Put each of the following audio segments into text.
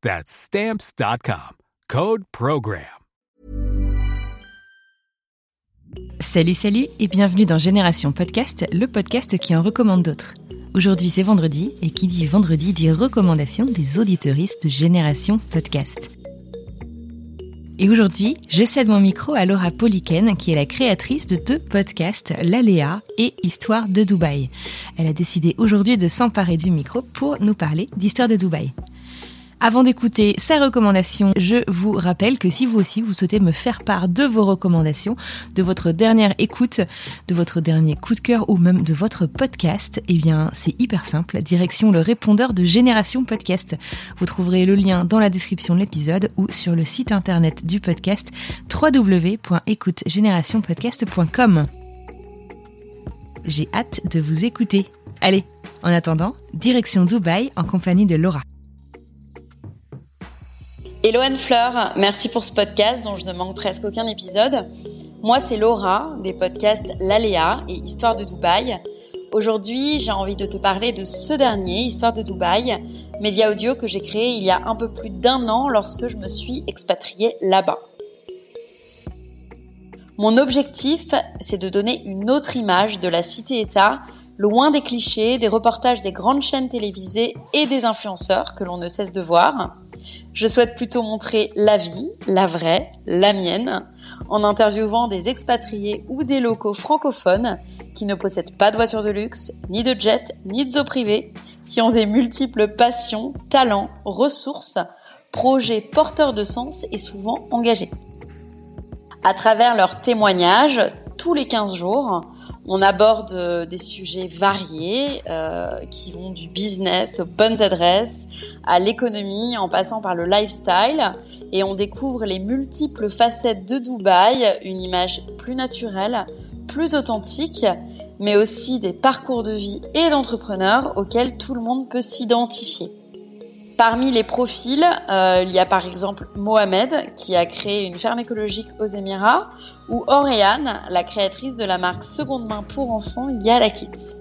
That's Stamps.com. Code PROGRAM. Salut, salut et bienvenue dans Génération Podcast, le podcast qui en recommande d'autres. Aujourd'hui c'est vendredi et qui dit vendredi dit recommandation des auditeuristes de Génération Podcast. Et aujourd'hui, je cède mon micro à Laura Poliken, qui est la créatrice de deux podcasts, L'Aléa et Histoire de Dubaï. Elle a décidé aujourd'hui de s'emparer du micro pour nous parler d'Histoire de Dubaï. Avant d'écouter sa recommandation, je vous rappelle que si vous aussi vous souhaitez me faire part de vos recommandations, de votre dernière écoute, de votre dernier coup de cœur ou même de votre podcast, eh bien c'est hyper simple. Direction le répondeur de Génération Podcast. Vous trouverez le lien dans la description de l'épisode ou sur le site internet du podcast www.écoutegénérationpodcast.com. J'ai hâte de vous écouter. Allez, en attendant, direction Dubaï en compagnie de Laura. Hello Anne Fleur, merci pour ce podcast dont je ne manque presque aucun épisode. Moi c'est Laura des podcasts L'Aléa et Histoire de Dubaï. Aujourd'hui j'ai envie de te parler de ce dernier, Histoire de Dubaï, média audio que j'ai créé il y a un peu plus d'un an lorsque je me suis expatriée là-bas. Mon objectif c'est de donner une autre image de la cité-État loin des clichés, des reportages des grandes chaînes télévisées et des influenceurs que l'on ne cesse de voir. Je souhaite plutôt montrer la vie, la vraie, la mienne, en interviewant des expatriés ou des locaux francophones qui ne possèdent pas de voiture de luxe, ni de jet, ni de zoo privé, qui ont des multiples passions, talents, ressources, projets porteurs de sens et souvent engagés. À travers leurs témoignages, tous les 15 jours, on aborde euh, des sujets variés euh, qui vont du business aux bonnes adresses, à l'économie, en passant par le lifestyle, et on découvre les multiples facettes de Dubaï, une image plus naturelle, plus authentique, mais aussi des parcours de vie et d'entrepreneurs auxquels tout le monde peut s'identifier. Parmi les profils, euh, il y a par exemple Mohamed qui a créé une ferme écologique aux Émirats ou Auréane, la créatrice de la marque seconde main pour enfants Yala Kids.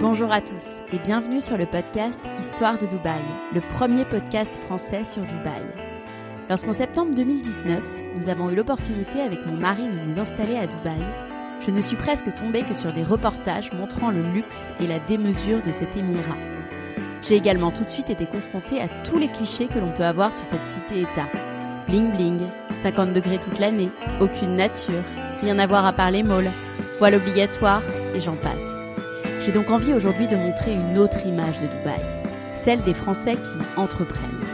Bonjour à tous et bienvenue sur le podcast Histoire de Dubaï, le premier podcast français sur Dubaï. Lorsqu'en septembre 2019, nous avons eu l'opportunité avec mon mari de nous installer à Dubaï, je ne suis presque tombée que sur des reportages montrant le luxe et la démesure de cet émirat. J'ai également tout de suite été confrontée à tous les clichés que l'on peut avoir sur cette cité-État. Bling bling, 50 degrés toute l'année, aucune nature, rien à voir à part les malls, voile obligatoire, et j'en passe. J'ai donc envie aujourd'hui de montrer une autre image de Dubaï, celle des Français qui entreprennent.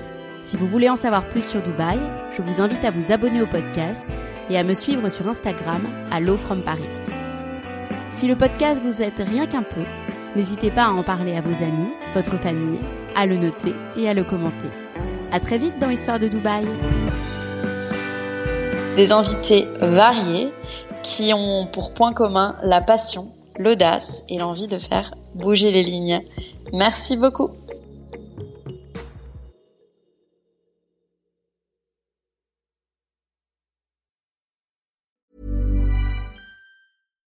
Si vous voulez en savoir plus sur Dubaï, je vous invite à vous abonner au podcast et à me suivre sur Instagram à Low. Si le podcast vous aide rien qu'un peu, n'hésitez pas à en parler à vos amis, votre famille, à le noter et à le commenter. À très vite dans Histoire de Dubaï. Des invités variés qui ont pour point commun la passion, l'audace et l'envie de faire bouger les lignes. Merci beaucoup.